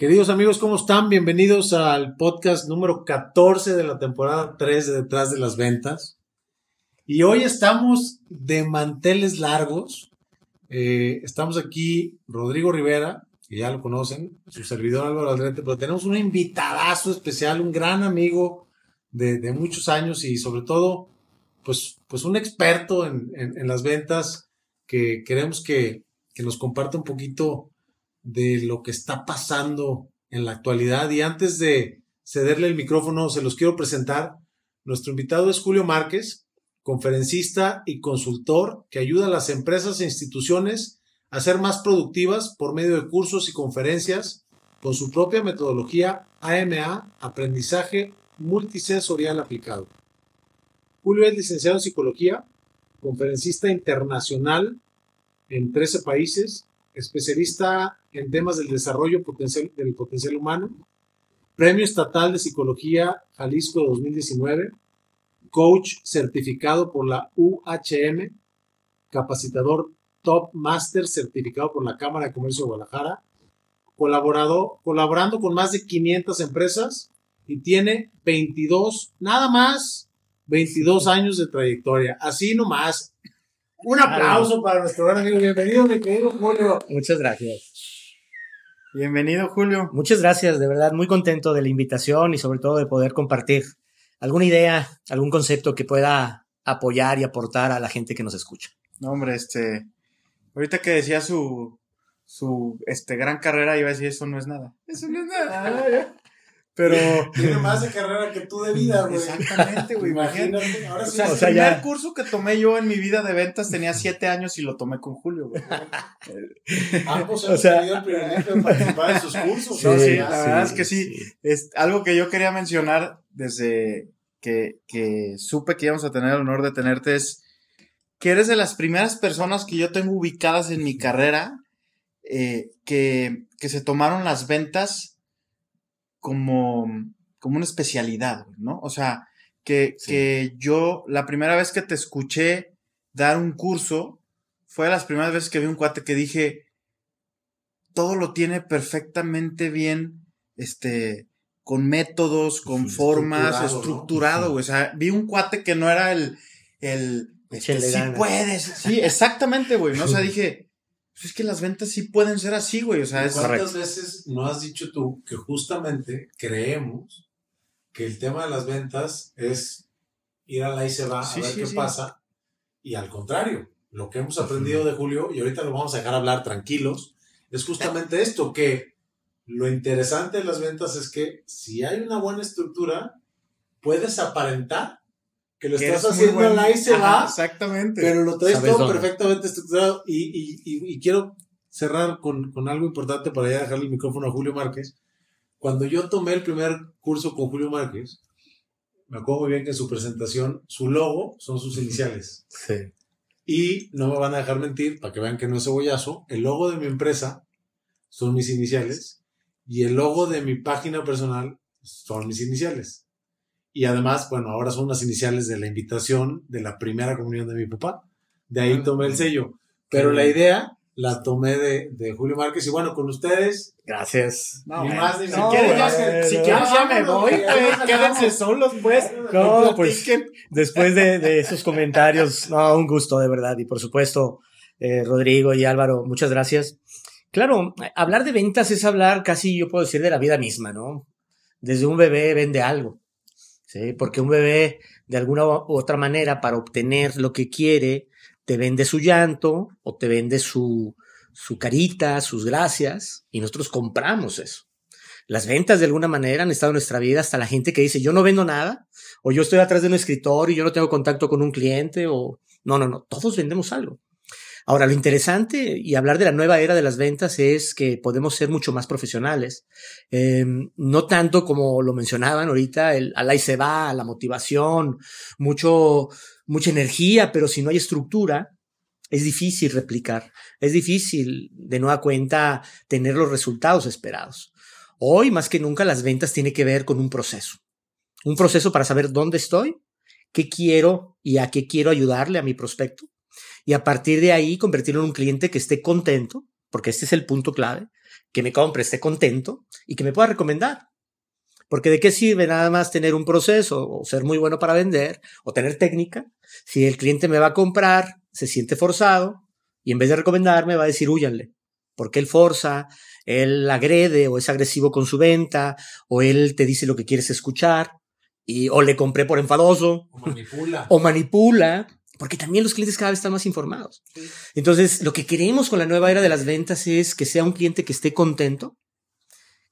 Queridos amigos, ¿cómo están? Bienvenidos al podcast número 14 de la temporada 3 de Detrás de las Ventas. Y hoy estamos de manteles largos. Eh, estamos aquí, Rodrigo Rivera, que ya lo conocen, su servidor Álvaro Aldrete, pero tenemos un invitadazo especial, un gran amigo de, muchos años y sobre todo, pues, pues un experto en, las ventas que queremos que, que nos comparta un poquito de lo que está pasando en la actualidad. Y antes de cederle el micrófono, se los quiero presentar. Nuestro invitado es Julio Márquez, conferencista y consultor que ayuda a las empresas e instituciones a ser más productivas por medio de cursos y conferencias con su propia metodología AMA, aprendizaje multisensorial aplicado. Julio es licenciado en psicología, conferencista internacional en 13 países, especialista en temas del desarrollo potencial, del potencial humano, Premio Estatal de Psicología Jalisco 2019, coach certificado por la UHM, capacitador Top Master certificado por la Cámara de Comercio de Guadalajara, colaborado, colaborando con más de 500 empresas y tiene 22, nada más, 22 años de trayectoria. Así nomás, un aplauso para nuestro gran amigo. Bienvenido, mi querido Julio. Muchas gracias. Bienvenido, Julio. Muchas gracias, de verdad, muy contento de la invitación y sobre todo de poder compartir alguna idea, algún concepto que pueda apoyar y aportar a la gente que nos escucha. No, hombre, este, ahorita que decía su, su, este, gran carrera, iba a decir, eso no es nada. Eso no es nada. Pero. Tiene más de carrera que tú de vida, güey. Exactamente, güey. Imagínate. Ahora sí. O sea, el primer curso que tomé yo en mi vida de ventas tenía siete años y lo tomé con Julio, güey. Ambos hemos tenido el privilegio de participar en sus cursos. Sí, sí la verdad es que sí. Es algo que yo quería mencionar desde que, que supe que íbamos a tener el honor de tenerte es que eres de las primeras personas que yo tengo ubicadas en mi carrera eh, que, que se tomaron las ventas como, como una especialidad, ¿no? O sea, que, que yo la primera vez que te escuché dar un curso fue de las primeras veces que vi un cuate que dije, todo lo tiene perfectamente bien, este, con métodos, con formas, estructurado, O sea, vi un cuate que no era el, el, este, sí puedes, sí, exactamente, güey, ¿no? O sea, dije, pues es que las ventas sí pueden ser así, güey. O sea, es ¿Cuántas veces no has dicho tú que justamente creemos que el tema de las ventas es ir a la y se va a ver qué pasa? Y al contrario, lo que hemos aprendido de Julio, y ahorita lo vamos a dejar hablar tranquilos, es justamente esto, que lo interesante de las ventas es que si hay una buena estructura, puedes aparentar que lo estás haciendo al la y se va. Exactamente. Pero lo traes todo perfectamente estructurado. Y, y, y, quiero cerrar con, con, algo importante para ya dejarle el micrófono a Julio Márquez. Cuando yo tomé el primer curso con Julio Márquez, me acuerdo muy bien que en su presentación, su logo son sus iniciales. Sí. Y no me van a dejar mentir, para que vean que no es cebollazo, el logo de mi empresa son mis iniciales y el logo de mi página personal son mis iniciales. Y además, bueno, ahora son las iniciales de la invitación de la primera comunión de mi papá. De ahí ah, tomé el sello. Pero la idea la tomé de, de Julio Márquez y bueno, con ustedes. Gracias. No, ni más ni si quieres ya, si quieres ya me voy, pues, quédense solos, pues. No, pues después de, de, esos comentarios, no, un gusto de verdad. Y por supuesto, eh, Rodrigo y Álvaro, muchas gracias. Claro, hablar de ventas es hablar casi, yo puedo decir, de la vida misma, ¿no? Desde un bebé vende algo. ¿Sí? Porque un bebé, de alguna u otra manera, para obtener lo que quiere, te vende su llanto o te vende su, su carita, sus gracias, y nosotros compramos eso. Las ventas de alguna manera han estado en nuestra vida hasta la gente que dice, yo no vendo nada, o yo estoy atrás de un escritor y yo no tengo contacto con un cliente, o no, no, no, todos vendemos algo. Ahora, lo interesante y hablar de la nueva era de las ventas es que podemos ser mucho más profesionales. Eh, no tanto como lo mencionaban ahorita, el al ahí se va, la motivación, mucho, mucha energía, pero si no hay estructura, es difícil replicar. Es difícil, de nueva cuenta, tener los resultados esperados. Hoy, más que nunca, las ventas tienen que ver con un proceso. Un proceso para saber dónde estoy, qué quiero y a qué quiero ayudarle a mi prospecto y a partir de ahí convertirlo en un cliente que esté contento, porque este es el punto clave, que me compre, esté contento y que me pueda recomendar. Porque de qué sirve nada más tener un proceso o ser muy bueno para vender o tener técnica si el cliente me va a comprar, se siente forzado y en vez de recomendarme va a decir huyanle. Porque él forza, él agrede o es agresivo con su venta o él te dice lo que quieres escuchar y o le compré por enfadoso O manipula. o manipula, porque también los clientes cada vez están más informados. Entonces, lo que queremos con la nueva era de las ventas es que sea un cliente que esté contento,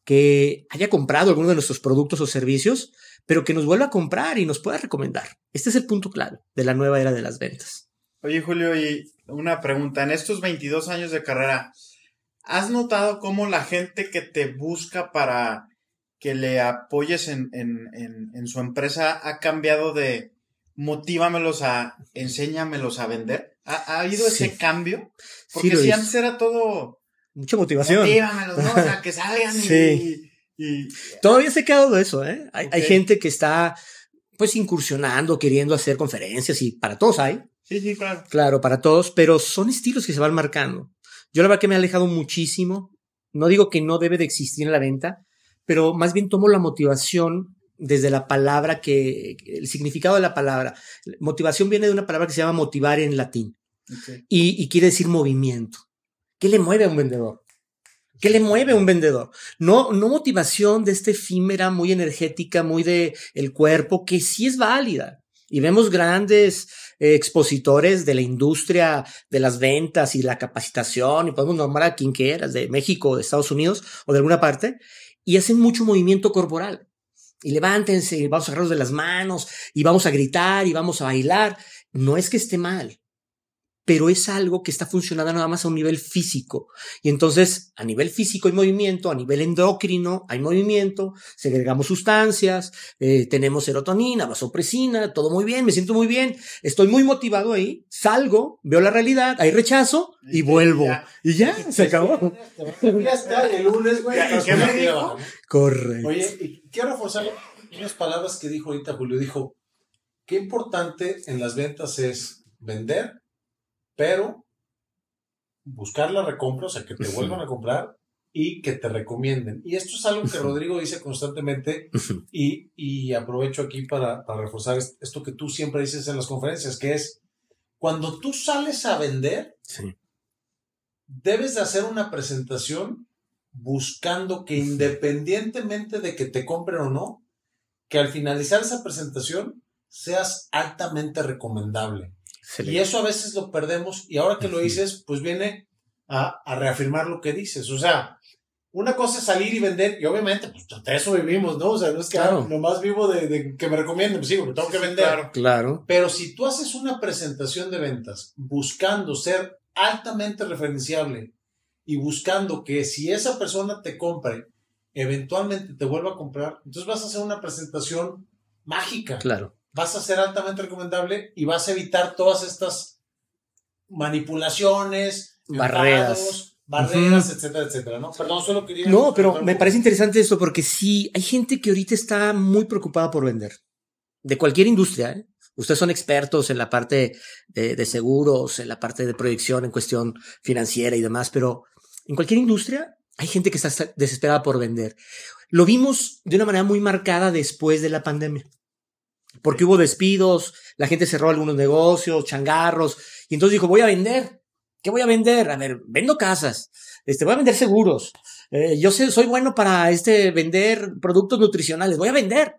que haya comprado alguno de nuestros productos o servicios, pero que nos vuelva a comprar y nos pueda recomendar. Este es el punto clave de la nueva era de las ventas. Oye, Julio, y una pregunta. En estos 22 años de carrera, ¿has notado cómo la gente que te busca para que le apoyes en, en, en, en su empresa ha cambiado de motívamelos a enséñamelos a vender? ¿Ha, ha habido Sí. ese cambio? Porque si antes era todo Mucha motivación. motívamelos, ¿no? O sea, que salgan y- Sí. y, y- Todavía se ha quedado eso, ¿eh? Hay, hay gente que está, pues, incursionando, queriendo hacer conferencias y para todos hay. Sí, sí, claro. Claro, para todos, pero son estilos que se van marcando. Yo la verdad que me he alejado muchísimo. No digo que no debe de existir en la venta, pero más bien tomo la motivación desde la palabra que, el significado de la palabra. Motivación viene de una palabra que se llama motivar en latín y, y quiere decir movimiento. ¿Qué le mueve a un vendedor? ¿Qué le mueve a un vendedor? No, no motivación de esta efímera, muy energética, muy de el cuerpo, que sí es válida. Y vemos grandes eh, expositores de la industria de las ventas y la capacitación, y podemos nombrar a quien quieras, de México, de Estados Unidos o de alguna parte, y hacen mucho movimiento corporal. Y levántense, y vamos a agarrarnos de las manos, y vamos a gritar, y vamos a bailar. No es que esté mal, pero es algo que está funcionando nada más a un nivel físico. Y entonces, a nivel físico hay movimiento, a nivel endocrino hay movimiento, segregamos sustancias, eh, tenemos serotonina, vasopresina, todo muy bien, me siento muy bien, estoy muy motivado ahí, salgo, veo la realidad, hay rechazo y Y vuelvo. ya. Y ya, se acabó. Ya está, el lunes, güey. Ya, nos ¿qué me motiva, dijo? ¿no? Correcto. Oye, y quiero reforzar unas palabras que dijo ahorita Julio. Dijo, qué importante en las ventas es vender, pero buscar la recompra, o sea, que te vuelvan a comprar y que te recomienden. Y esto es algo que. Rodrigo dice constantemente y, y aprovecho aquí para, para reforzar est- esto que tú siempre dices en las conferencias, que es, cuando tú sales a vender, Sí. debes de hacer una presentación buscando que independientemente de que te compren o no, que al finalizar esa presentación seas altamente recomendable. Excelente. Y eso a veces lo perdemos y ahora que lo dices, pues viene a, a reafirmar lo que dices. O sea, una cosa es salir y vender y obviamente, pues de eso vivimos, ¿no? O sea, no es que Claro. ah, nomás vivo de, de que me recomienden, pues sí, porque tengo que vender. claro. Claro. Pero si tú haces una presentación de ventas buscando ser altamente referenciable y buscando que si esa persona te compre, eventualmente te vuelva a comprar, entonces vas a hacer una presentación mágica. Claro. Vas a ser altamente recomendable y vas a evitar todas estas manipulaciones, Barreras. enfados, barreras, etcétera, etcétera, ¿no? Perdón, solo quería... No, pero me parece interesante esto porque sí, hay gente que ahorita está muy preocupada por vender. De cualquier industria, ¿eh? Ustedes son expertos en la parte de, de seguros, en la parte de proyección en cuestión financiera y demás, pero en cualquier industria hay gente que está desesperada por vender. Lo vimos de una manera muy marcada después de la pandemia. Porque hubo despidos, la gente cerró algunos negocios, changarros, y entonces dijo, voy a vender. ¿Qué voy a vender? A ver, vendo casas, este, voy a vender seguros. Eh, yo sé, soy bueno para este vender productos nutricionales, voy a vender.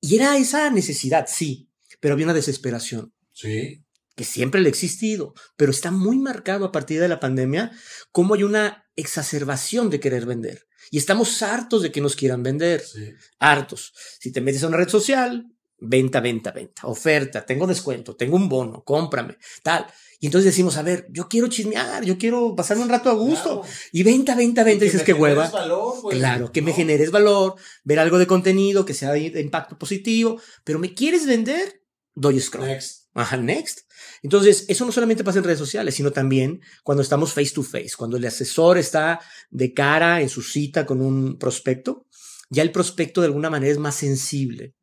Y era esa necesidad, sí, pero había una desesperación Sí, que siempre le ha existido, pero está muy marcado a partir de la pandemia cómo hay una exacerbación de querer vender. Y estamos hartos de que nos quieran vender, sí. hartos. Si te metes a una red social, venta, venta, venta, oferta, tengo descuento, tengo un bono, cómprame, tal. Y entonces decimos, a ver, yo quiero chismear, yo quiero pasarme un rato a gusto. Claro. Y venta, venta, venta, Y dices me que hueva. valor, Claro, que me ¿no? generes valor, ver algo de contenido que sea de impacto positivo, pero me quieres vender, doy scroll. Next. Ajá, next. Entonces, eso no solamente pasa en redes sociales, sino también cuando estamos face to face, cuando el asesor está de cara en su cita con un prospecto, ya el prospecto de alguna manera es más sensible.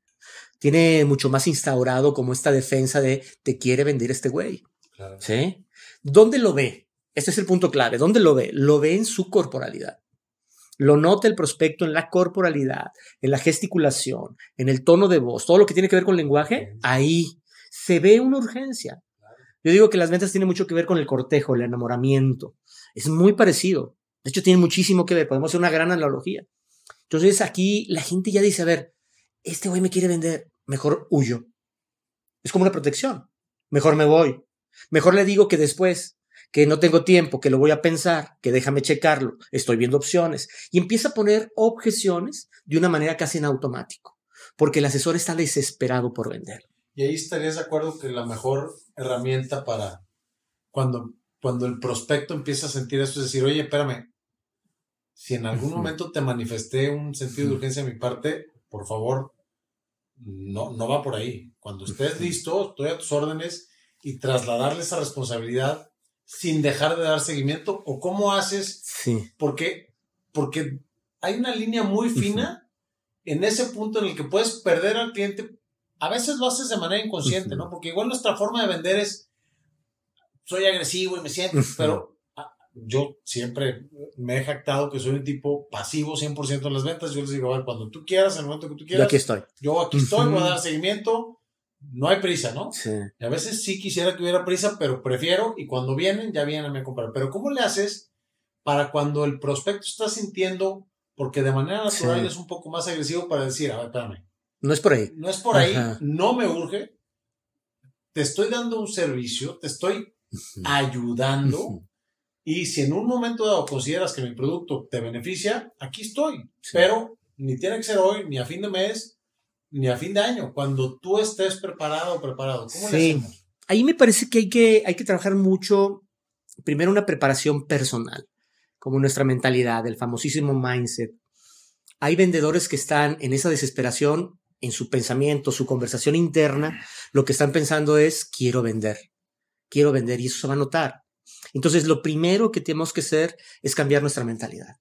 Tiene mucho más instaurado como esta defensa de te quiere vender este güey. Claro. ¿Sí? ¿Dónde lo ve? Este es el punto clave. ¿Dónde lo ve? Lo ve en su corporalidad. lo nota el prospecto en la corporalidad, en la gesticulación, en el tono de voz, todo lo que tiene que ver con lenguaje, ahí se ve una urgencia. Yo digo que las ventas tienen mucho que ver con el cortejo, el enamoramiento. Es muy parecido. De hecho, tiene muchísimo que ver. Podemos hacer una gran analogía. Entonces, aquí la gente ya dice, a ver, este güey me quiere vender, mejor huyo. Es como una protección. Mejor me voy. Mejor le digo que después, que no tengo tiempo, que lo voy a pensar, que déjame checarlo, estoy viendo opciones. Y empieza a poner objeciones de una manera casi en automático, porque el asesor está desesperado por vender. Y ahí estarías de acuerdo que la mejor herramienta para cuando, cuando el prospecto empieza a sentir eso es decir, oye, espérame, si en algún momento te manifesté un sentido de urgencia de mi parte, por favor, no, no va por ahí. Cuando estés listo, estoy a tus órdenes y trasladarle esa responsabilidad sin dejar de dar seguimiento o cómo haces Sí. porque porque hay una línea muy fina en ese punto en el que puedes perder al cliente a veces lo haces de manera inconsciente, ¿no? Porque igual nuestra forma de vender es, soy agresivo y me siento, pero yo siempre me he jactado que soy un tipo pasivo 100% en las ventas. Yo les digo, a ver, cuando tú quieras, en el momento que tú Yo quieras, aquí estoy. yo aquí estoy, voy a dar seguimiento, no hay prisa, ¿no? Sí. Y a veces sí quisiera que hubiera prisa, pero prefiero y cuando vienen, ya vienen a comprar. Pero ¿cómo le haces para cuando el prospecto está sintiendo, porque de manera natural Sí. es un poco más agresivo para decir, a ver, espérame, No es por ahí. no es por ahí, Ajá. no me urge, te estoy dando un servicio, te estoy ayudando. Y si en un momento dado consideras que mi producto te beneficia, aquí estoy. Sí. Pero ni tiene que ser hoy, ni a fin de mes, ni a fin de año, cuando tú estés preparado o preparado. ¿Cómo le Sí. hacemos? Ahí me parece que hay, que hay que trabajar mucho, primero una preparación personal, como nuestra mentalidad, el famosísimo mindset. Hay vendedores que están en esa desesperación, en su pensamiento, su conversación interna, lo que están pensando es, quiero vender, quiero vender, y eso se va a notar. Entonces, lo primero que tenemos que hacer es cambiar nuestra mentalidad.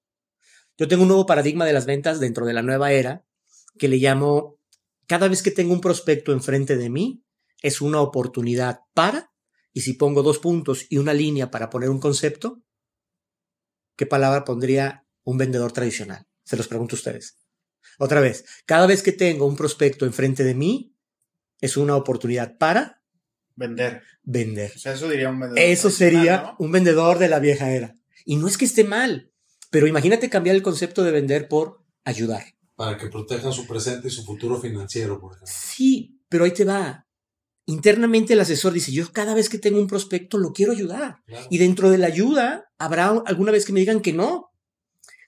Yo tengo un nuevo paradigma de las ventas dentro de la nueva era que le llamo, cada vez que tengo un prospecto enfrente de mí, es una oportunidad para, y si pongo dos puntos y una línea para poner un concepto, ¿qué palabra pondría un vendedor tradicional? Se los pregunto a ustedes. Otra vez, cada vez que tengo un prospecto enfrente de mí, es una oportunidad para Vender. vender. O sea, eso diría un vendedor. Eso sería ¿no? un vendedor de la vieja era. Y no es que esté mal, pero imagínate cambiar el concepto de vender por ayudar. Para que protejan su presente y su futuro financiero, por ejemplo. Sí, pero ahí te va. Internamente el asesor dice, yo cada vez que tengo un prospecto lo quiero ayudar. Claro. Y dentro de la ayuda habrá alguna vez que me digan que no.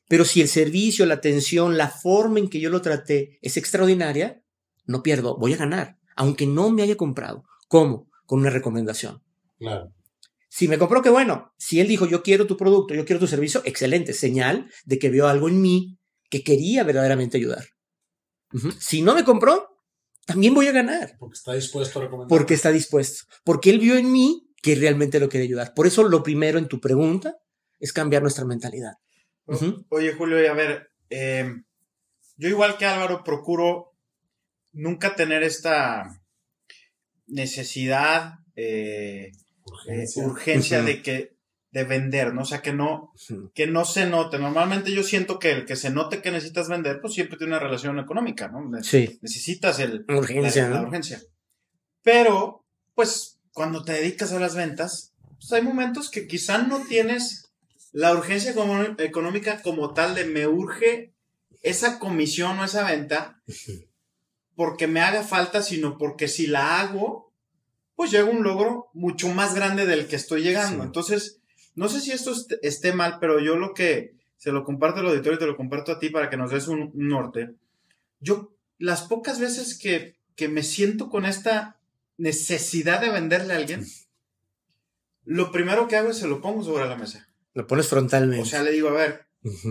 Pero si el servicio, la atención, la forma en que yo lo traté es extraordinaria, no pierdo, voy a ganar, aunque no me haya comprado. ¿Cómo? Con una recomendación. Claro. Si me compró, qué bueno. Si él dijo, yo quiero tu producto, yo quiero tu servicio, excelente. Señal de que vio algo en mí que quería verdaderamente ayudar. Si no me compró, también voy a ganar. Porque está dispuesto a recomendar. Porque está dispuesto. Porque él vio en mí que realmente lo quiere ayudar. Por eso lo primero en tu pregunta es cambiar nuestra mentalidad. Ujú. Oye, Julio, y a ver, eh, yo igual que Álvaro procuro nunca tener esta necesidad, eh, Urgencia. eh, urgencia de que de vender, ¿no? O sea, que no, que no se note. Normalmente yo siento que el que se note que necesitas vender, pues siempre tiene una relación económica, ¿no? Ne- Sí. Necesitas el, Urgencia, la, urgencia. Pero, pues, cuando te dedicas a las ventas, pues hay momentos que quizá no tienes la urgencia como- económica como tal de me urge esa comisión o esa venta porque me haga falta, sino porque si la hago, pues llego a un logro mucho más grande del que estoy llegando. Sí. Entonces, no sé si esto est- esté mal, pero yo lo que se lo comparto al auditorio y te lo comparto a ti para que nos des un un norte. Yo, las pocas veces que, que me siento con esta necesidad de venderle a alguien, lo primero que hago es se lo pongo sobre la mesa. Lo pones frontalmente. O sea, le digo, a ver,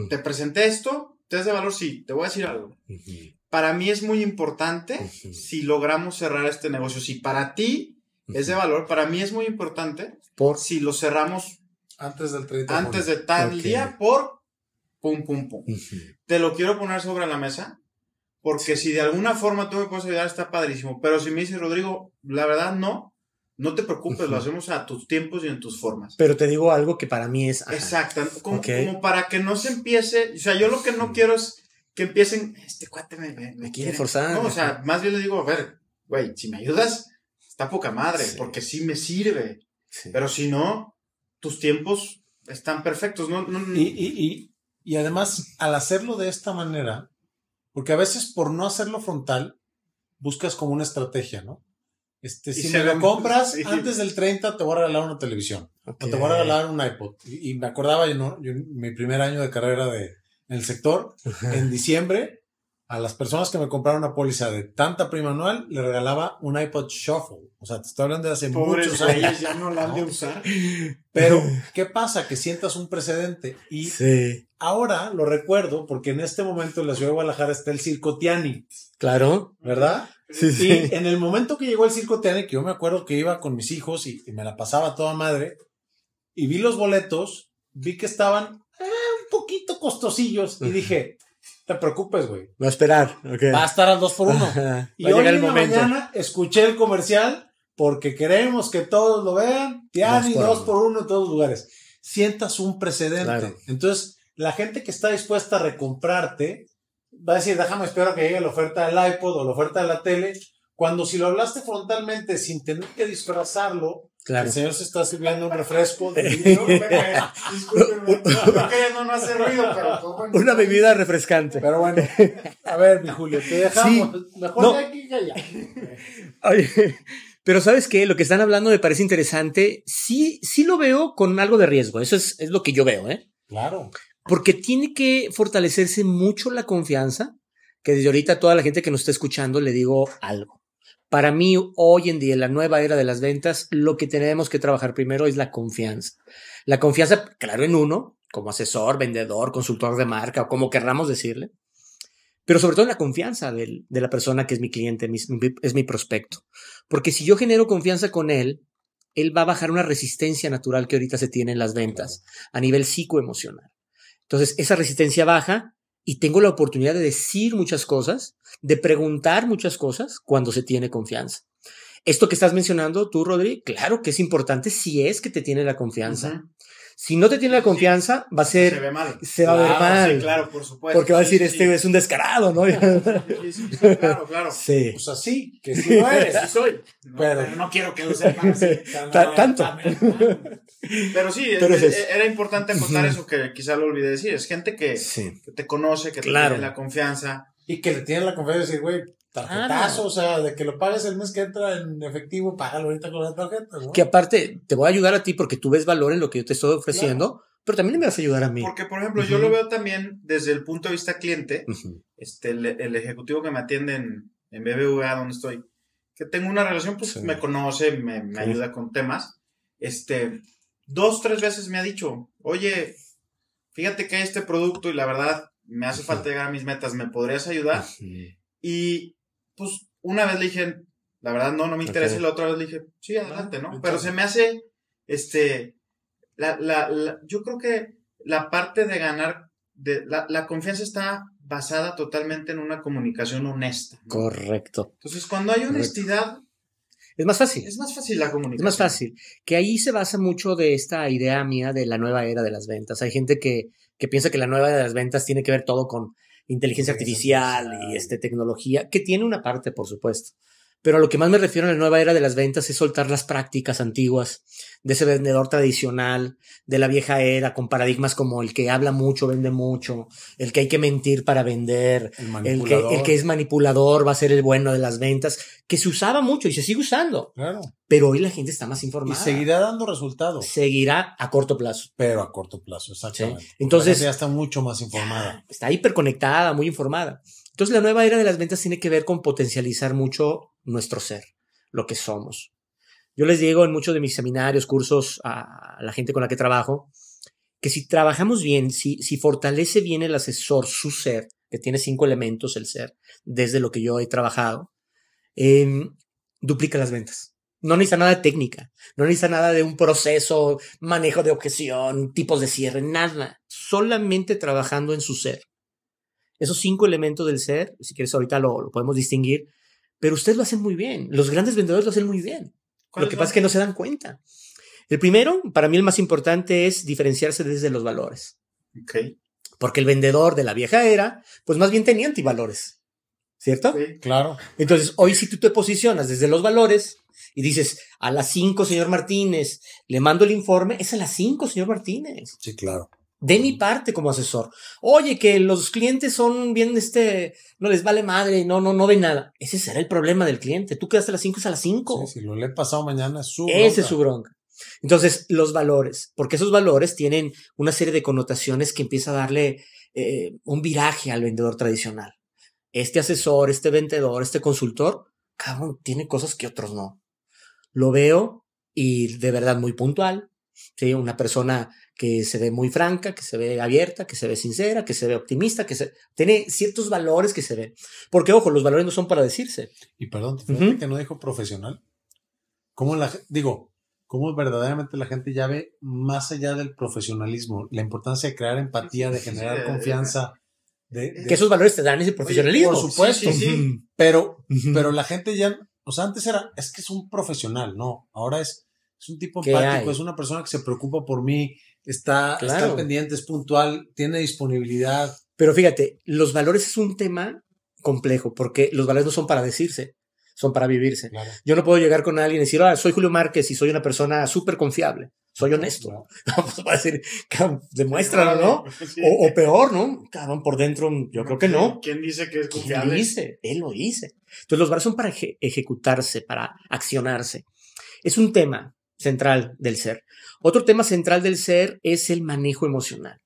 te presenté esto, te es de valor, sí, te voy a decir algo. Ujú. Para mí es muy importante si logramos cerrar este negocio. Si para ti es de valor, para mí es muy importante Por si lo cerramos Antes del 30 antes de tal Ok. día por pum, pum, pum. Te lo quiero poner sobre la mesa porque si de alguna forma tú me puedes ayudar está padrísimo. Pero si me dices, Rodrigo, la verdad no, no te preocupes, lo hacemos a tus tiempos y en tus formas. Pero te digo algo que para mí es... Exacto, como, como, para que no se empiece, o sea, yo lo que no quiero es que empiecen, este cuate me, me, quiere forzar. No, o sea, más bien le digo, a ver, güey, si me ayudas, está poca madre, porque sí me sirve. Pero si no, tus tiempos están perfectos. No, Y, y, y, además, al hacerlo de esta manera, porque a veces por no hacerlo frontal, buscas como una estrategia, ¿no? Este, si me lo compras antes del 30, te voy a regalar una televisión. O te voy a regalar un iPod. Y, me acordaba, yo, ¿no? yo, mi primer año de carrera de, en el sector, en diciembre, a las personas que me compraron una póliza de tanta prima anual, le regalaba un iPod Shuffle. O sea, te estoy hablando de hace muchos años. ya no la han de usar. Pero, ¿qué pasa? Que sientas un precedente. Y ahora lo recuerdo porque en este momento en la ciudad de Guadalajara está el Circo Tiani. Claro. ¿Verdad? Sí, sí. Y en el momento que llegó el Circo Tiani, que yo me acuerdo que iba con mis hijos y, me la pasaba toda madre, y vi los boletos, vi que estaban costosillos y dije, te preocupes, güey. Va a esperar. Va a estar al 2 por 1 Y hoy en la mañana escuché el comercial porque queremos que todos lo vean. Tiani, 2 por 1 en todos los lugares. Sientas un precedente. Entonces, la gente que está dispuesta a recomprarte va a decir, déjame esperar que llegue la oferta del iPod o la oferta de la tele. Cuando si lo hablaste frontalmente sin tener que disfrazarlo, Claro. El señor se está sirviendo un refresco de no, hace ruido, pero Una bebida refrescante. Pero bueno, a ver, mi Julio, te dejamos. Mejor de aquí que allá. Oye, pero ¿sabes qué? Lo que están hablando me parece interesante. Sí, sí lo veo con algo de riesgo. Eso es, es lo que yo veo, ¿eh? Claro. Porque tiene que fortalecerse mucho la confianza, que desde ahorita toda la gente que nos está escuchando le digo algo. Para mí, hoy en día, en la nueva era de las ventas, lo que tenemos que trabajar primero es la confianza. La confianza, claro, en uno, como asesor, vendedor, consultor de marca o como querramos decirle, pero sobre todo en la confianza de, la persona que es mi cliente, es mi prospecto. Porque si yo genero confianza con él, él va a bajar una resistencia natural que ahorita se tiene en las ventas a nivel psicoemocional. Entonces, esa resistencia baja y tengo la oportunidad de decir muchas cosas, de preguntar muchas cosas cuando se tiene confianza. Esto que estás mencionando tú, Rodri, claro que es importante si es que te tiene la confianza. Si no te tiene la confianza, va a ser. Se ve mal. Se va a ver mal. Sí, claro, por supuesto. Porque va a decir, este es un descarado, ¿no? Sí, claro, claro. Sí. Pues así, que sí lo eres. Sí soy. pero, no quiero que lo sepan así. Tanto. Pero sí, era importante contar eso que quizá lo olvidé decir. Es gente que, te conoce, que te tiene la confianza. Y que le tiene la confianza de decir, güey, tarjetazo, o sea, de que lo pagues el mes que entra en efectivo, págalo ahorita con la tarjeta, Que aparte, te voy a ayudar a ti porque tú ves valor en lo que yo te estoy ofreciendo, pero también me vas a ayudar a mí. Porque, por ejemplo, yo lo veo también desde el punto de vista cliente, este, el, ejecutivo que me atiende en, en, BBVA, donde estoy, que tengo una relación, pues me conoce, me, me ayuda con temas, este, dos, tres veces me ha dicho, oye, fíjate que hay este producto y la verdad me hace falta llegar a mis metas, ¿me podrías ayudar? Y pues una vez le dije, la verdad no, no me interesa, y la otra vez le dije, sí, adelante, ¿no? Pero se me hace, este, la, la, yo creo que la parte de ganar, de, la, la confianza está basada totalmente en una comunicación honesta. Correcto. Entonces, cuando hay honestidad... Es más fácil. Es más fácil la comunicación. Es más fácil. Que ahí se basa mucho de esta idea mía de la nueva era de las ventas. Hay gente que, que piensa que la nueva era de las ventas tiene que ver todo con inteligencia artificial y este, tecnología, que tiene una parte, por supuesto. Pero a lo que más me refiero en la nueva era de las ventas es soltar las prácticas antiguas de ese vendedor tradicional, de la vieja era, con paradigmas como el que habla mucho, vende mucho, el que hay que mentir para vender, el, que, el que es manipulador va a ser el bueno de las ventas, que se usaba mucho y se sigue usando. Claro. Pero hoy la gente está más informada. Y seguirá dando resultados. Seguirá a corto plazo. Pero a corto plazo, exactamente. Entonces. ya está mucho más informada. Está hiperconectada, muy informada. Entonces la nueva era de las ventas tiene que ver con potencializar mucho nuestro ser, lo que somos. Yo les digo en muchos de mis seminarios, cursos, a la gente con la que trabajo, que si trabajamos bien, si, si fortalece bien el asesor su ser, que tiene cinco elementos el ser, desde lo que yo he trabajado, em, duplica las ventas. No necesita nada de técnica, no necesita nada de un proceso, manejo de objeción, tipos de cierre, nada. Solamente trabajando en su ser. Esos cinco elementos del ser, si quieres ahorita lo, lo podemos distinguir, pero ustedes lo hacen muy bien. Los grandes vendedores lo hacen muy bien. Lo que pasa es que no se dan cuenta. El primero, para mí el más importante es diferenciarse desde los valores. Ok. Porque el vendedor de la vieja era, pues más bien tenía antivalores. ¿Cierto? Sí. Claro. Entonces, hoy si tú te posicionas desde los valores y dices, a las 5, señor Martínez, le mando el informe, es a las 5, señor Martínez. Sí, claro. De mi parte como asesor. Oye, que los clientes son bien, este, no les vale madre, no, no, no ven nada. Ese será el problema del cliente. Tú quedaste a las 5, es a las 5. Sí, si lo le he pasado mañana es su. Ese es su bronca. Entonces, los valores, porque esos valores tienen una serie de connotaciones que empieza a darle eh, un viraje al vendedor tradicional. Este asesor, este vendedor, este consultor, cabrón, tiene cosas que otros no. Lo veo y de verdad muy puntual. ¿sí? Una persona que se ve muy franca, que se ve abierta, que se ve sincera, que se ve optimista, que se, tiene ciertos valores que se ven. Porque, ojo, los valores no son para decirse. Y perdón, fíjate Ujú. que no dijo profesional. ¿Cómo la digo, cómo verdaderamente la gente ya ve más allá del profesionalismo, la importancia de crear empatía, de Sí, sí, generar de- confianza, de, de- Que esos valores te dan ese profesionalismo. por supuesto. Sí, sí, sí. Pero, Ujú. pero la gente ya, o sea, antes era, es que es un profesional, no, ahora es, es un tipo ¿Qué empático, hay? es una persona que se preocupa por mí, está, está Claro. pendiente, es puntual, tiene disponibilidad. Pero fíjate, los valores es un tema complejo porque los valores no son para decirse, son para vivirse. Claro. Yo no puedo llegar con alguien y decir, ah, soy Julio Márquez y soy una persona súper confiable, soy honesto. No, pues va a decir, demuéstralo, ¿no? Sí. O, o peor, ¿no? Cabrón, por dentro, yo creo que no. ¿Quién dice que es ¿Quién confiable? dice? Él lo dice. Entonces los valores son para eje- ejecutarse, para accionarse. Es un tema central del ser. Otro tema central del ser es el manejo emocional.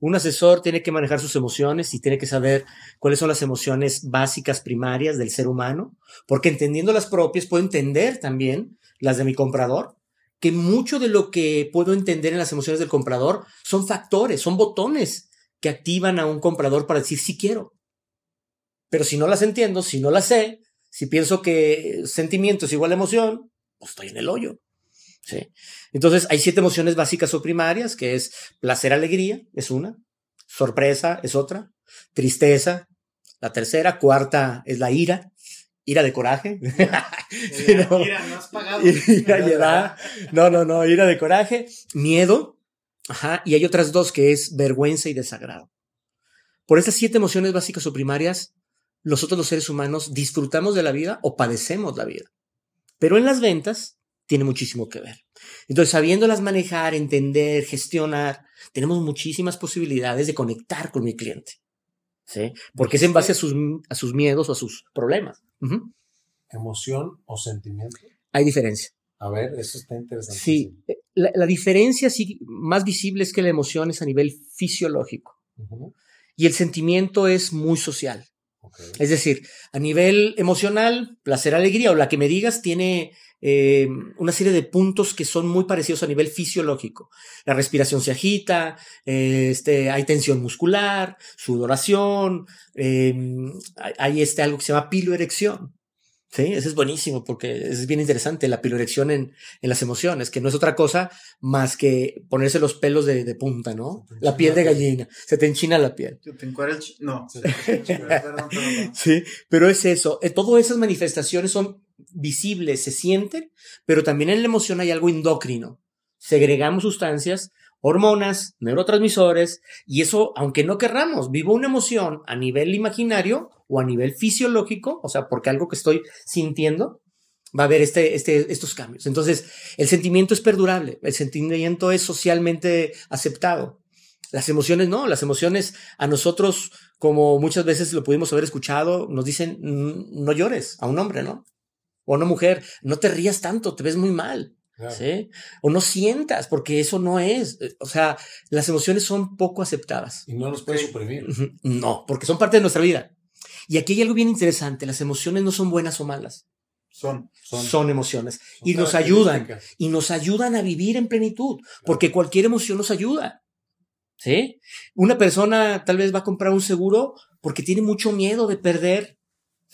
Un asesor tiene que manejar sus emociones y tiene que saber cuáles son las emociones básicas primarias del ser humano, porque entendiendo las propias puedo entender también las de mi comprador, que mucho de lo que puedo entender en las emociones del comprador son factores, son botones que activan a un comprador para decir sí quiero. Pero si no las entiendo, si no las sé, si pienso que sentimiento es igual a emoción, pues estoy en el hoyo. ¿Sí? Entonces, hay siete emociones básicas o primarias, que es placer, alegría, es una, sorpresa es otra, tristeza, la tercera, cuarta es la ira, ira de coraje. Sí, Mira, no. mira, no has pagado. ira. No, no, no, ira de coraje, miedo, ajá, y hay otras dos que es vergüenza y desagrado. Por estas siete emociones básicas o primarias, nosotros los seres humanos disfrutamos de la vida o padecemos la vida. Pero en las ventas tiene muchísimo que ver. Entonces, sabiéndolas manejar, entender, gestionar, tenemos muchísimas posibilidades de conectar con mi cliente. ¿Sí? Porque es en base a sus, a sus miedos o a sus problemas. Emoción o sentimiento. Hay diferencia. A ver, eso está interesante. Sí, eh, la, la diferencia sí, más visible es que la emoción es a nivel fisiológico y el sentimiento es muy social. Es decir, a nivel emocional, placer, alegría o la que me digas tiene eh, una serie de puntos que son muy parecidos a nivel fisiológico. La respiración se agita, eh, este, hay tensión muscular, sudoración, eh, hay este, algo que se llama piloerección. Sí, eso es buenísimo porque es bien interesante la piloerección en, en las emociones, que no es otra cosa más que ponerse los pelos de, de punta, ¿no? Se te La piel de gallina, se te enchina la piel. Te encuera el chi- No. Perdón, perdón. Sí, pero es eso. eh, Todas esas manifestaciones son visibles, se sienten, pero también en la emoción hay algo endocrino. Segregamos sustancias, hormonas, neurotransmisores, y eso, aunque no querramos, vivo una emoción a nivel imaginario o a nivel fisiológico, o sea, porque algo que estoy sintiendo, va a haber este, este, estos cambios. Entonces, el sentimiento es perdurable, el sentimiento es socialmente aceptado. Las emociones no, las emociones a nosotros, como muchas veces lo pudimos haber escuchado, nos dicen, "Mm, no llores a un hombre, ¿no? O a una mujer, no te rías tanto, te ves muy mal, Claro. ¿sí? O no sientas, porque eso no es. eh, O sea, las emociones son poco aceptadas. Y no los puedes suprimir. No, porque son parte de nuestra vida. Y aquí hay algo bien interesante, las emociones no son buenas o malas, Son. son, Son, emociones son y nos ayudan y nos ayudan a vivir en plenitud, porque cualquier emoción nos ayuda. ¿Sí? Una persona tal vez va a comprar un seguro porque tiene mucho miedo de perder,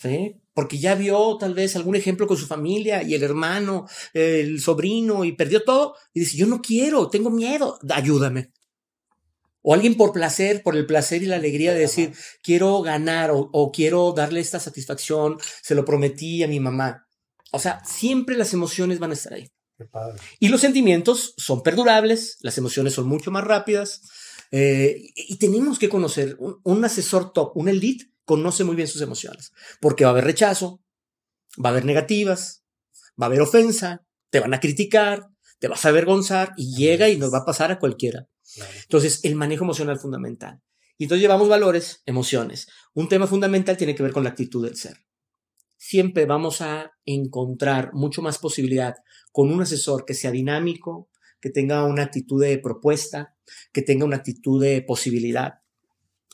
¿sí? Porque ya vio tal vez algún ejemplo con su familia y el hermano, el sobrino y perdió todo y dice, yo no quiero, tengo miedo, ayúdame. O alguien por placer, por el placer y la alegría de decir, quiero ganar o, o quiero darle esta satisfacción, se lo prometí a mi mamá. O sea, siempre las emociones van a estar ahí. Qué padre. Y los sentimientos son perdurables, las emociones son mucho más rápidas. eh, y tenemos que conocer, un, un asesor top, un elite, conoce muy bien sus emociones. Porque va a haber rechazo, va a haber negativas, va a haber ofensa, te van a criticar, te vas a avergonzar y llega y nos va a pasar a cualquiera. Entonces, el manejo emocional es fundamental. Y entonces llevamos valores, emociones. Un tema fundamental tiene que ver con la actitud del ser. Siempre vamos a encontrar mucho más posibilidad con un asesor que sea dinámico, que tenga una actitud de propuesta, que tenga una actitud de posibilidad,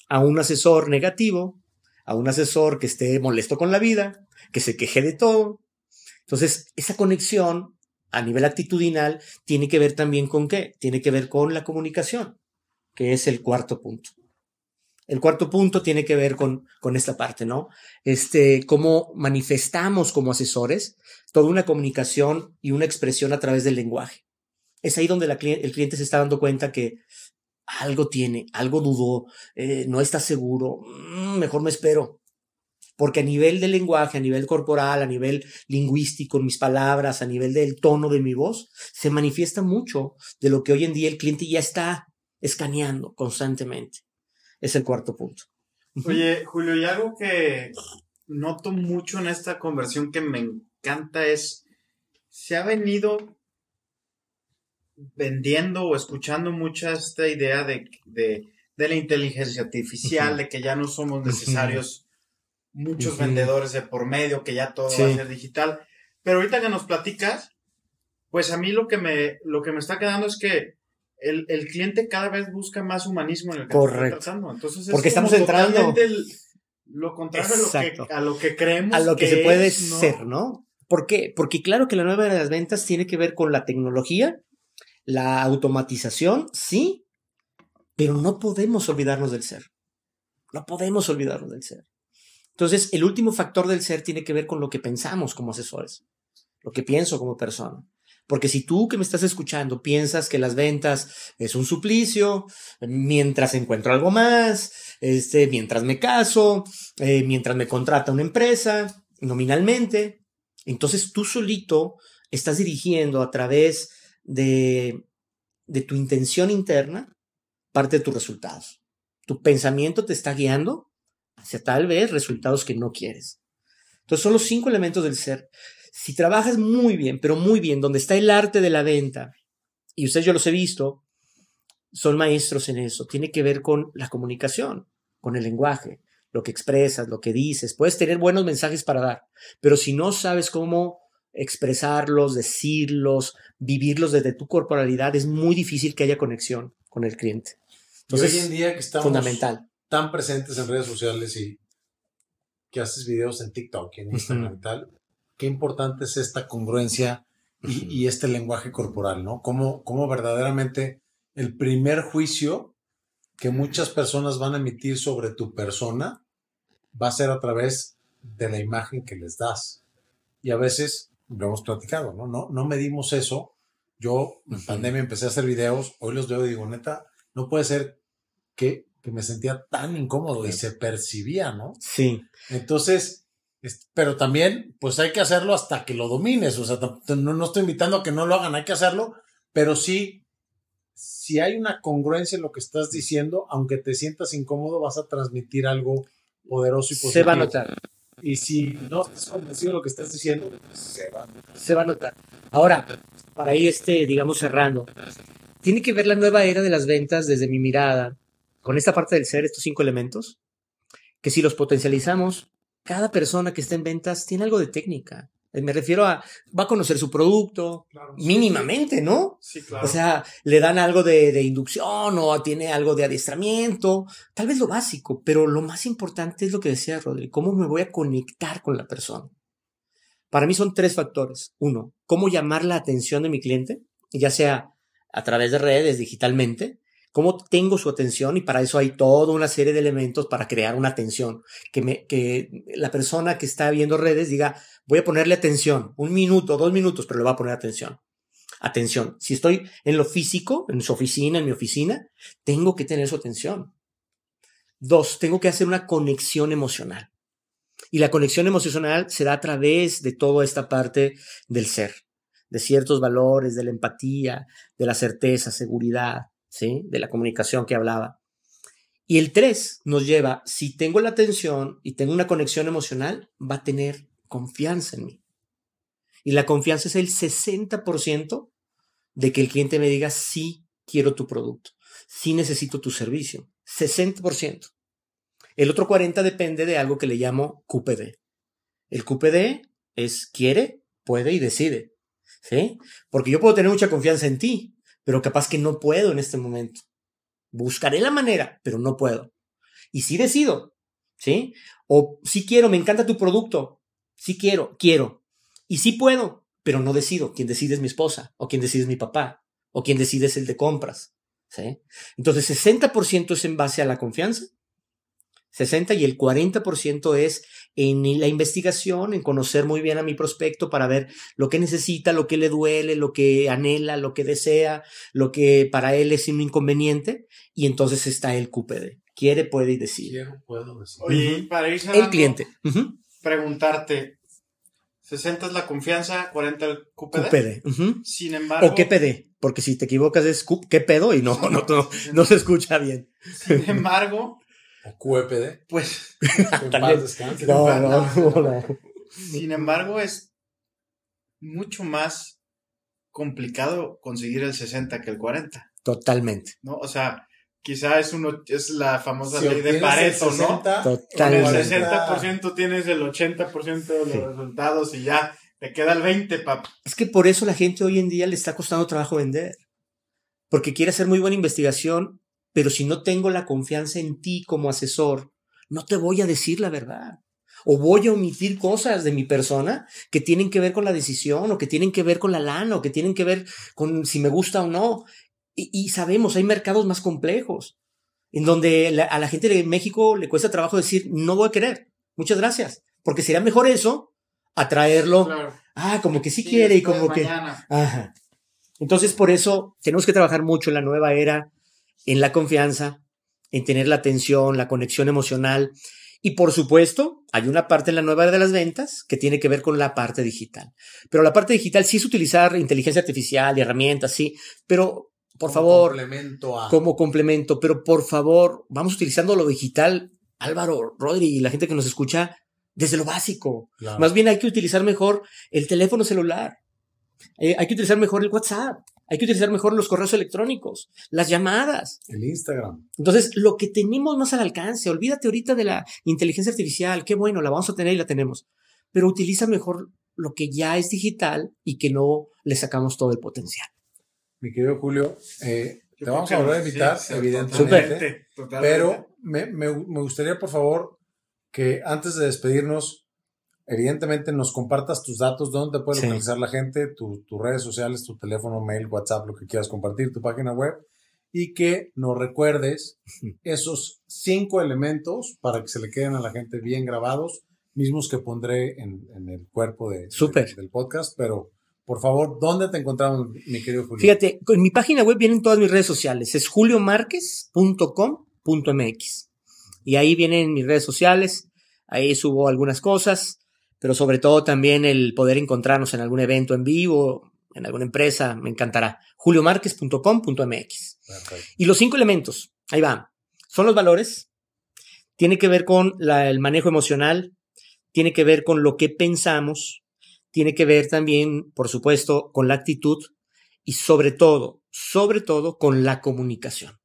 a un asesor negativo, a un asesor que esté molesto con la vida, que se queje de todo. Entonces, esa conexión a nivel actitudinal tiene que ver también con qué? Tiene que ver con la comunicación, que es el cuarto punto. El cuarto punto tiene que ver con, con esta parte, ¿no? Este, cómo manifestamos como asesores toda una comunicación y una expresión a través del lenguaje. Es ahí donde el cliente se está dando cuenta que algo tiene, algo dudó, eh, no está seguro, mm, mejor me espero. Porque a nivel del lenguaje, a nivel corporal, a nivel lingüístico, en mis palabras, a nivel del tono de mi voz, se manifiesta mucho de lo que hoy en día el cliente ya está escaneando constantemente. Es el cuarto punto. Oye, Julio, y algo que noto mucho en esta conversión que me encanta es, se ha venido vendiendo o escuchando mucha esta idea de, de, de la inteligencia artificial, de que ya no somos necesarios muchos vendedores de por medio, que ya todo Sí. va a ser digital. Pero ahorita que nos platicas, pues a mí lo que me, lo que me está quedando es que el, el cliente cada vez busca más humanismo en el que está Correcto. tratando. Entonces es Porque estamos entrando- el- lo contrario a lo, que, a lo que creemos. a lo que, se puede es, ¿no? ser, ¿no? ¿Por qué? Porque claro que la nueva era de las ventas tiene que ver con la tecnología, la automatización, sí, pero no podemos olvidarnos del ser. No podemos olvidarnos del ser. Entonces, el último factor del ser tiene que ver con lo que pensamos como asesores, lo que pienso como persona. Porque si tú que me estás escuchando piensas que las ventas es un suplicio, mientras encuentro algo más, este, mientras me caso, eh, mientras me contrata una empresa, nominalmente, entonces tú solito estás dirigiendo a través de, de tu intención interna parte de tus resultados. Tu pensamiento te está guiando hacia tal vez resultados que no quieres. Entonces son los cinco elementos del ser. Si trabajas muy bien, pero muy bien, donde está el arte de la venta, y ustedes yo los he visto, son maestros en eso, tiene que ver con la comunicación, con el lenguaje, lo que expresas, lo que dices. Puedes tener buenos mensajes para dar, pero si no sabes cómo expresarlos, decirlos, vivirlos desde tu corporalidad, es muy difícil que haya conexión con el cliente. Entonces, y hoy en día que estamos fundamental. tan presentes en redes sociales y que haces videos en TikTok y en Instagram y tal, qué importante es esta congruencia y, y este lenguaje corporal, ¿no? Cómo, cómo verdaderamente el primer juicio que muchas personas van a emitir sobre tu persona va a ser a través de la imagen que les das. Y a veces, lo hemos platicado, ¿no? No, no medimos eso. Yo en pandemia empecé a hacer videos, hoy los veo y digo, neta, no puede ser que, que me sentía tan incómodo y se percibía, ¿no? Sí, Entonces, es- pero también, pues hay que hacerlo hasta que lo domines. O sea, no, no estoy invitando a que no lo hagan, hay que hacerlo, pero sí, si hay una congruencia en lo que estás diciendo, aunque te sientas incómodo, vas a transmitir algo poderoso y positivo. se va a notar. Y si no estás convencido de lo que estás diciendo, se va se va a notar. Ahora, para ir, este, digamos, cerrando, tiene que ver la nueva era de las ventas desde mi mirada, con esta parte del ser, estos cinco elementos, que si los potencializamos, cada persona que está en ventas tiene algo de técnica. Eh, Me refiero a, va a conocer su producto, mínimamente, ¿no? Sí, claro. O sea, le dan algo de, de inducción o tiene algo de adiestramiento, tal vez lo básico, pero lo más importante es lo que decía Rodri, cómo me voy a conectar con la persona. Para mí son tres factores. Uno, cómo llamar la atención de mi cliente, ya sea a través de redes, digitalmente, cómo tengo su atención y para eso hay toda una serie de elementos para crear una atención, que, me, que la persona que está viendo redes diga, voy a ponerle atención, un minuto, dos minutos, pero le va a poner atención. Atención, si estoy en lo físico, en su oficina, en mi oficina, tengo que tener su atención. Dos, tengo que hacer una conexión emocional. Y la conexión emocional se da a través de toda esta parte del ser, de ciertos valores, de la empatía, de la certeza, seguridad, ¿sí? De la comunicación que hablaba. Y el 3 nos lleva, si tengo la atención y tengo una conexión emocional, va a tener confianza en mí. Y la confianza es el 60% de que el cliente me diga, sí quiero tu producto, sí necesito tu servicio. 60%. El otro 40% depende de algo que le llamo QPD. El QPD es quiere, puede y decide. ¿Sí? Porque yo puedo tener mucha confianza en ti, pero capaz que no puedo en este momento. Buscaré la manera, pero no puedo. Y sí decido, ¿sí? O sí quiero, me encanta tu producto. Sí quiero, quiero. Y sí puedo, pero no decido. Quien decide es mi esposa, o quien decide es mi papá, o quien decide es el de compras. ¿sí? Entonces, 60% es en base a la confianza, 60 y el 40% es en la investigación, en conocer muy bien a mi prospecto para ver lo que necesita, lo que le duele, lo que anhela, lo que desea, lo que para él es un inconveniente y entonces está el QPD. Quiere, puede y decide. Quiero, puedo, decir. Oye, para ir El cliente. Ujú. Preguntarte, 60 es la confianza, 40 el QPD. QPD. Sin embargo, O qué PD, porque si te equivocas es qué pedo y no, no, no, no se escucha bien. sin embargo, O QEPD. pues, que en También. paz descanse. No, no, no, no. sin embargo, es mucho más complicado conseguir el 60 que el 40, Totalmente, ¿no? O sea, quizá es uno, es la famosa Si ley de el Pareto, ¿no? 60, Con el totalmente. 60% tienes el 80% de los Sí. resultados y ya te queda el 20, papá. Es que por eso la gente hoy en día le está costando trabajo vender. Porque quiere hacer muy buena investigación, pero si no tengo la confianza en ti como asesor, no te voy a decir la verdad. O voy a omitir cosas de mi persona que tienen que ver con la decisión, o que tienen que ver con la lana, o que tienen que ver con si me gusta o no. Y, y sabemos, hay mercados más complejos, en donde la- a la gente de México le cuesta trabajo decir, no voy a querer, muchas gracias. Porque sería mejor eso, atraerlo Claro. Ah, como que sí, quiere y como que... Ajá. Entonces, por eso tenemos que trabajar mucho en la nueva era, en la confianza, en tener la atención, la conexión emocional. Y por supuesto, hay una parte en la nueva era de las ventas que tiene que ver con la parte digital. Pero la parte digital sí es utilizar inteligencia artificial y herramientas, sí, pero por como favor, Complemento a. como complemento, pero por favor, vamos utilizando lo digital, Álvaro, Rodri y la gente que nos escucha, desde lo básico. Claro. Más bien hay que utilizar mejor el teléfono celular. Eh, hay que utilizar mejor el WhatsApp. Hay que utilizar mejor los correos electrónicos, las llamadas. El Instagram. Entonces, lo que tenemos más al alcance, olvídate ahorita de la inteligencia artificial, qué bueno, la vamos a tener y la tenemos, pero utiliza mejor lo que ya es digital y que no le sacamos todo el potencial. Mi querido Julio, eh, te vamos a volver a invitar, sí, evidentemente. totalmente, totalmente. Pero me, me- me gustaría, por favor, que antes de despedirnos, evidentemente nos compartas tus datos, dónde te puede Sí. localizar la gente, tu- tus redes sociales, tu teléfono, mail, WhatsApp, lo que quieras compartir, tu página web, y que nos recuerdes esos cinco elementos para que se le queden a la gente bien grabados, mismos que pondré en, en el cuerpo de, de- del podcast, pero por favor, ¿dónde te encontramos, mi querido Julio? Fíjate, en mi página web vienen todas mis redes sociales. Es juliomarquez.com.mx. Y ahí vienen mis redes sociales. Ahí subo algunas cosas, pero sobre todo también el poder encontrarnos en algún evento en vivo, en alguna empresa, me encantará. juliomarquez.com.mx. Y los cinco elementos, ahí va. Son los valores, tiene que ver con la- el manejo emocional, tiene que ver con lo que pensamos, tiene que ver también, por supuesto, con la actitud y sobre todo, sobre todo, con la comunicación.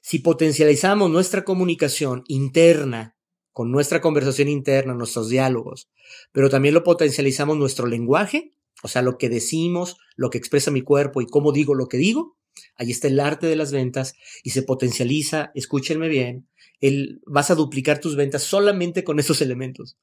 Si potencializamos nuestra comunicación interna, con nuestra conversación interna, nuestros diálogos, pero también lo potencializamos nuestro lenguaje, o sea, lo que decimos, lo que expresa mi cuerpo y cómo digo lo que digo, ahí está el arte de las ventas y se potencializa, escúchenme bien, el, vas a duplicar tus ventas solamente con esos elementos.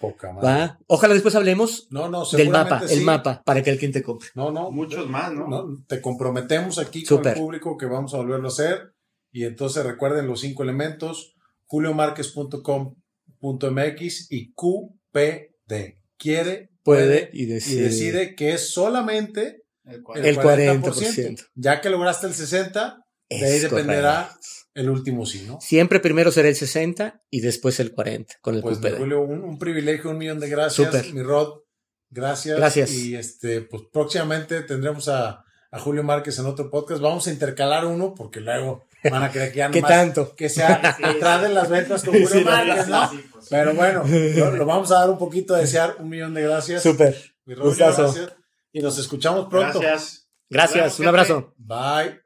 Poca madre. ¿va? Ojalá después hablemos No, no, del mapa, el mapa, para que el cliente compre. No, no. Muchos más, ¿no? ¿no? Te comprometemos aquí con Súper. el público que vamos a volverlo a hacer. Y entonces recuerden los cinco elementos: juliomarquez.com.mx y QPD. Quiere, Puede y y decide. decide que es solamente El El 40%. Ya que lograste el 60, de ahí dependerá correcto. El último sí, ¿no? Siempre primero será el 60 y después el 40 con el Pues. Julio, un, un privilegio, un millón de gracias. Mi Rod, gracias. Gracias. Y este, pues próximamente tendremos a, a Julio Márquez en otro podcast. Vamos a intercalar uno porque luego van a creer que ya ¿Qué nomás tanto? que sea detrás de las ventas con Julio Sí, Márquez, ¿no? Sí, pues, Pero bueno, lo, lo vamos a dar un poquito a desear. Un millón de gracias. Súper. Mi Rod, gracias. Y nos escuchamos pronto. Gracias. Gracias. Vemos, Un abrazo. Bye.